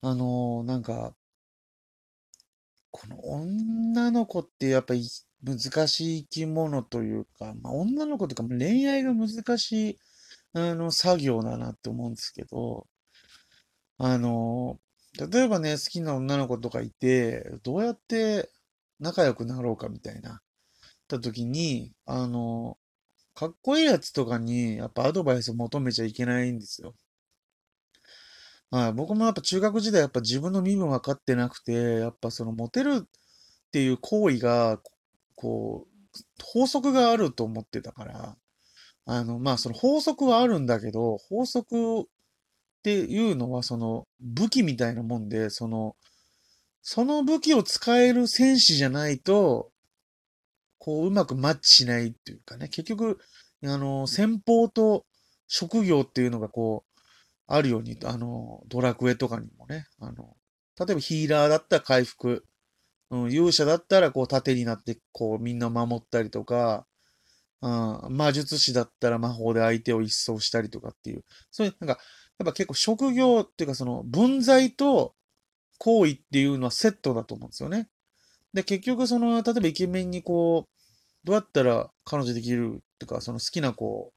あのーなんか、この女の子ってやっぱり難しい生き物というか、まあ女の子というか恋愛が難しい、あの、作業だなって思うんですけど、あのー例えばね、好きな女の子とかいて、どうやって仲良くなろうかみたいな、った時に、あのーかっこいいやつとかに、やっぱアドバイスを求めちゃいけないんですよ。はい、僕もやっぱ中学時代やっぱ自分の身分分かってなくて、やっぱそのモテるっていう行為が、こう、法則があると思ってたから、あの、まあその法則はあるんだけど、法則っていうのはその武器みたいなもんで、その、その武器を使える戦士じゃないと、こう、うまくマッチしないっていうかね、結局、あの、戦法と職業っていうのがこう、あるように、あの、ドラクエとかにもね、あの、例えばヒーラーだったら回復、うん、勇者だったらこう盾になってこうみんな守ったりとか、うん、魔術師だったら魔法で相手を一掃したりとかっていう、そういう、なんか、やっぱ結構職業っていうかその分際と行為っていうのはセットだと思うんですよね。で、結局その、例えばイケメンにこう、どうやったら彼女できるっていうか、その好きな子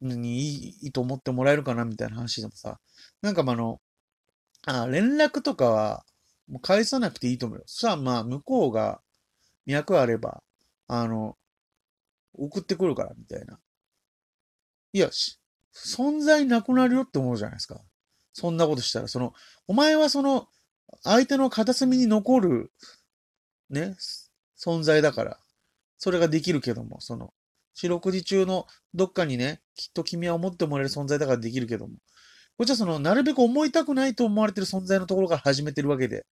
にいいと思ってもらえるかなみたいな話でもさ、なんかまあの、あ、連絡とかはもう返さなくていいと思うよ。さあまあ向こうが脈あれば、あの、送ってくるからみたいな。いや、し存在なくなるよって思うじゃないですか。そんなことしたら、その、お前はその、相手の片隅に残る、ね、存在だから、それができるけども、その、四六時中のどっかにね、きっと君は思ってもらえる存在だからできるけども、こっちはその、なるべく思いたくないと思われてる存在のところから始めてるわけで、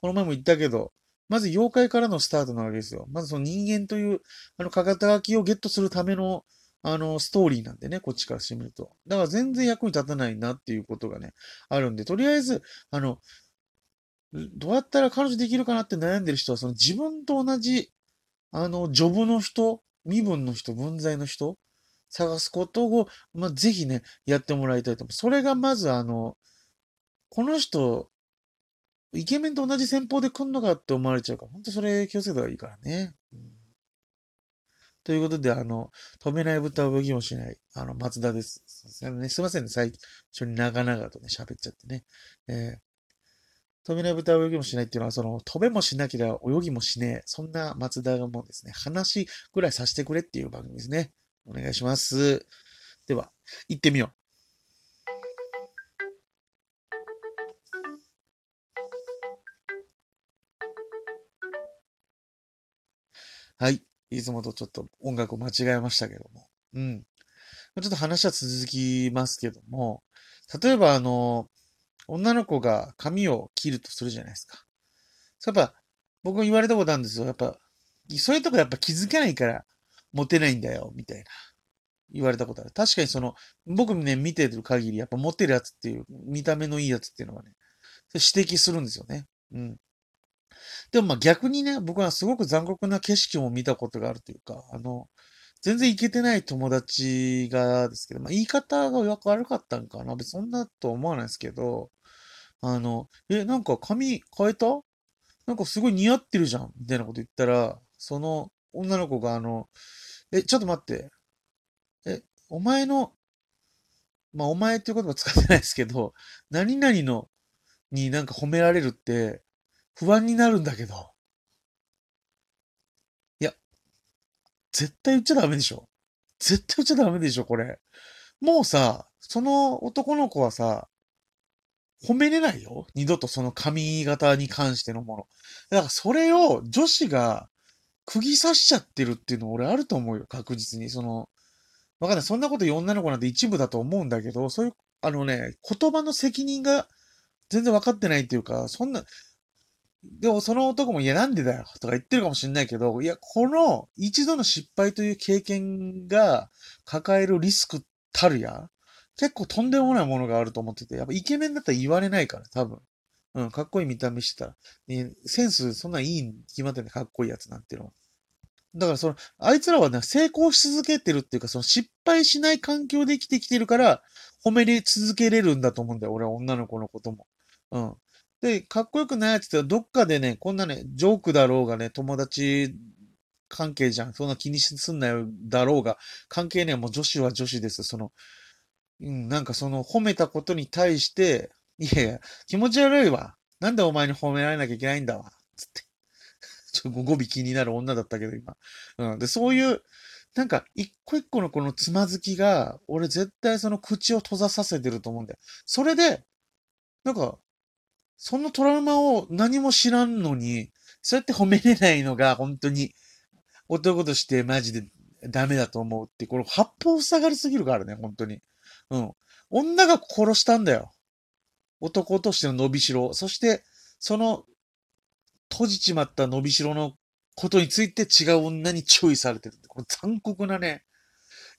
この前も言ったけど、まず妖怪からのスタートなわけですよ。まずその人間という、あの、肩書きをゲットするための、あの、ストーリーなんでね、こっちからしてみると。だから全然役に立たないなっていうことがね、あるんで、とりあえず、あの、どうやったら彼女できるかなって悩んでる人は、その自分と同じ、あの、ジョブの人、身分の人、分際の人、探すことを、まあ、ぜひね、やってもらいたいと思う。それがまず、あの、この人、イケメンと同じ戦法で来んのかって思われちゃうから、ほんとそれ気をつけた方がいいからね。うんということで、あの、止めない豚を泳ぎもしない、あの、松田です。すいませんね、すいませんね最初に長々とね、喋っちゃってね。えー飛べない豚を泳ぎもしないっていうのは、その、飛べもしなければ泳ぎもしねえ。そんな松田がもうですね、話ぐらいさせてくれっていう番組ですね。お願いします。では、行ってみよう。はい。いつもとちょっと音楽を間違えましたけども。うん。ちょっと話は続きますけども、例えばあの、女の子が髪を切るとするじゃないですか。やっぱ、僕も言われたことあるんですよ。やっぱ、そういうとこやっぱ気づけないからモテないんだよ、みたいな。言われたことある。確かにその、僕ね、見てる限り、やっぱモテるやつっていう、見た目のいいやつっていうのはね、指摘するんですよね。うん。でもまあ逆にね、僕はすごく残酷な景色も見たことがあるというか、あの、全然イケてない友達がですけど、まあ言い方が悪かったんかな。別にそんなと思わないですけど、あの、え、なんか髪変えた？なんかすごい似合ってるじゃんみたいなこと言ったら、その女の子があの、え、ちょっと待って。え、お前の、まあお前っていう言葉使ってないですけど、何々のになんか褒められるって不安になるんだけど。いや、絶対言っちゃダメでしょ。絶対言っちゃダメでしょ、これ。もうさ、その男の子はさ、褒めれないよ。二度とその髪型に関してのもの。だからそれを女子が釘刺しちゃってるっていうの俺あると思うよ。確実に。その、わかんない。そんなこと言う女の子なんて一部だと思うんだけど、そういう、あのね、言葉の責任が全然分かってないっていうか、そんな、でもその男も、いや、なんでだよ、とか言ってるかもしれないけど、いや、この一度の失敗という経験が抱えるリスクたるや、結構とんでもないものがあると思ってて、やっぱイケメンだったら言われないから、多分。うん、かっこいい見た目してたら。ね、センス、そんないいに決まってんねかっこいいやつなんていうのは。だからその、あいつらはね、成功し続けてるっていうか、その失敗しない環境で生きてきてるから、褒めれ続けれるんだと思うんだよ。俺は女の子のことも。うん。で、かっこよくないやつってどっかでね、こんなね、ジョークだろうがね、友達関係じゃん。そんな気にすんなよ、だろうが。関係ねえ。もう女子は女子です。その、うん、なんかその褒めたことに対して、いやいや、気持ち悪いわ。なんでお前に褒められなきゃいけないんだわ。つって。ちょっと語尾気になる女だったけど、今。うん。で、そういう、なんか、一個一個のこのつまずきが、俺絶対その口を閉ざさせてると思うんだよ。それで、なんか、そのトラウマを何も知らんのに、そうやって褒めれないのが本当に男としてマジでダメだと思うって、これ八方塞がりすぎるからね、本当に。うん。女が殺したんだよ。男としての伸びしろ。そして、その、閉じちまった伸びしろのことについて違う女に注意されてる。これ残酷なね、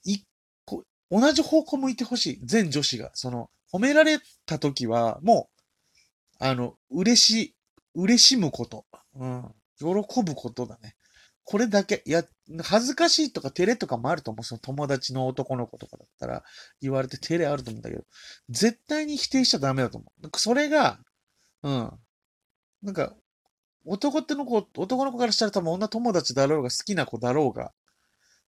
一個、同じ方向向いてほしい。全女子が。その、褒められた時は、もう、あの、嬉し、嬉しむこと。うん。喜ぶことだね。これだけ、いや、恥ずかしいとか照れとかもあると思う。その友達の男の子とかだったら言われて照れあると思うんだけど、絶対に否定しちゃダメだと思う。それが、うん。なんか、男っての子、男の子からしたら多分女友達だろうが好きな子だろうが、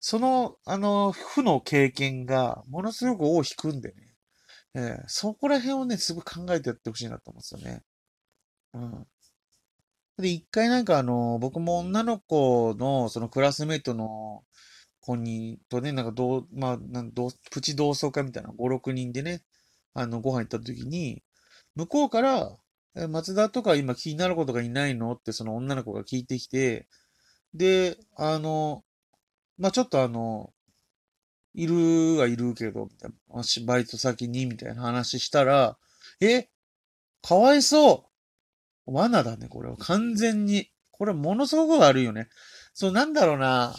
その、あの、負の経験がものすごく尾を引くんでね。えー、そこら辺をね、すごい考えてやってほしいなと思うんですよね。うん。で、一回なんかあの、僕も女の子の、そのクラスメイトの子に、とね、なんかどう、まあ、なんどうプチ同窓会みたいな、5、6人でね、あの、ご飯行った時に、向こうから、松田とか今気になることがいないの？ってその女の子が聞いてきて、で、あの、まあ、ちょっとあの、いるはいるけど、みたいな、バイト先に、みたいな話したら、えかわいそう！罠だね、これは。完全に。これものすごく悪いよね。そう、なんだろうな。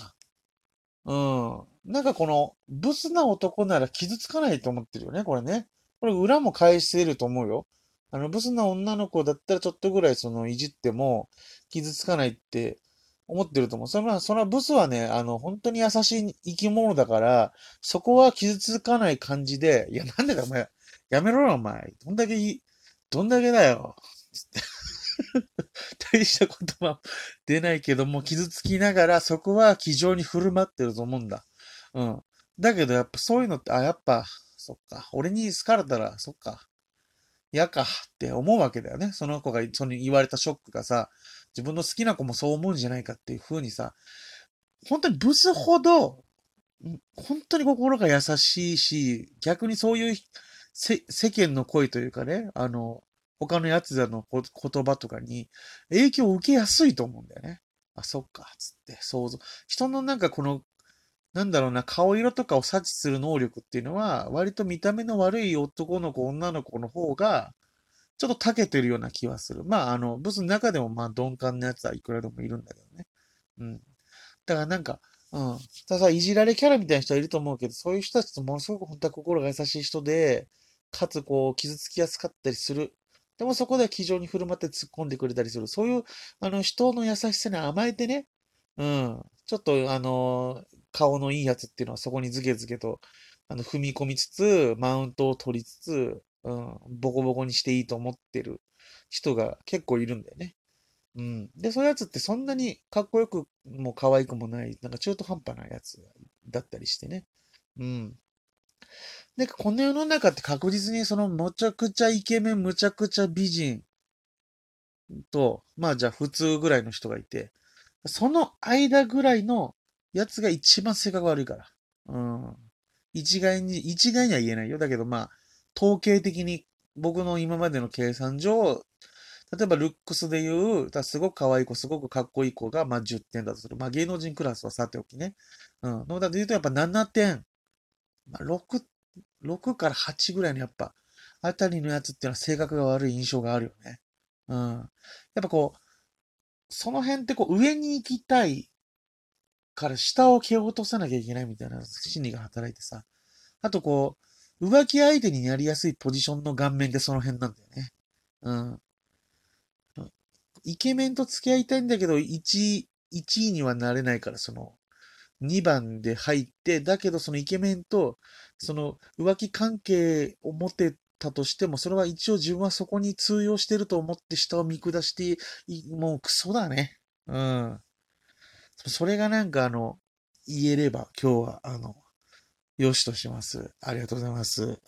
うん。なんかこの、ブスな男なら傷つかないと思ってるよね、これね。これ裏も返してると思うよ。あの、ブスな女の子だったらちょっとぐらいその、いじっても傷つかないって思ってると思う。それは、それはブスはね、あの、本当に優しい生き物だから、そこは傷つかない感じで、いや、なんでだ、お前、やめろよ、お前。どんだけいい、どんだけだよ。大した言葉出ないけども、傷つきながら、そこは気丈に振る舞ってると思うんだ。うん。だけど、やっぱそういうのって、あ、やっぱ、そっか。俺に好かれたら、そっか。嫌かって思うわけだよね。その子が、その言われたショックがさ、自分の好きな子もそう思うんじゃないかっていう風にさ、本当にブスほど、本当に心が優しいし、逆にそういう世間の声というかね、あの、他のやつらの言葉とかに影響を受けやすいと思うんだよね。あ、そっか、つって想像。人のなんかこの、なんだろうな、顔色とかを察知する能力っていうのは、割と見た目の悪い男の子、女の子の方が、ちょっと長けてるような気はする。まあ、あの、ブスの中でもまあ鈍感なやつはいくらでもいるんだけどね。うん。だからなんか、うん。ただいじられキャラみたいな人はいると思うけど、そういう人たちとものすごく本当は心が優しい人で、かつこう、傷つきやすかったりするでもそこでは気丈に振る舞って突っ込んでくれたりする。そういう、あの、人の優しさに甘えてね、うん、ちょっと、あの、顔のいいやつっていうのはそこにズケズケと、あの、踏み込みつつ、マウントを取りつつ、うん、ボコボコにしていいと思ってる人が結構いるんだよね。うん。で、そういうやつってそんなにかっこよくも可愛くもない、なんか中途半端なやつだったりしてね。うん。で、この世の中って確実にそのむちゃくちゃイケメン、むちゃくちゃ美人と、まあじゃあ普通ぐらいの人がいて、その間ぐらいのやつが一番性格悪いから。うん。一概に、一概には言えないよ。だけどまあ、統計的に僕の今までの計算上、例えばルックスで言う、すごく可愛い子、すごくかっこいい子が、まあ10点だとする。まあ芸能人クラスはさておきね。うん。のだと言うとやっぱ7点。まあ、6 6から8ぐらいのやっぱ、あたりのやつっていうのは性格が悪い印象があるよね。うん。やっぱこう、その辺ってこう上に行きたいから下を蹴落とさなきゃいけないみたいな心理が働いてさ。あとこう、浮気相手になりやすいポジションの顔面でその辺なんだよね。うん。イケメンと付き合いたいんだけど、1位、1位にはなれないから、その、2番で入って、だけどそのイケメンと、その浮気関係を持てたとしても、それは一応自分はそこに通用してると思って下を見下して、もうクソだね。うん。それがなんかあの、言えれば今日はあの、よしとします。ありがとうございます。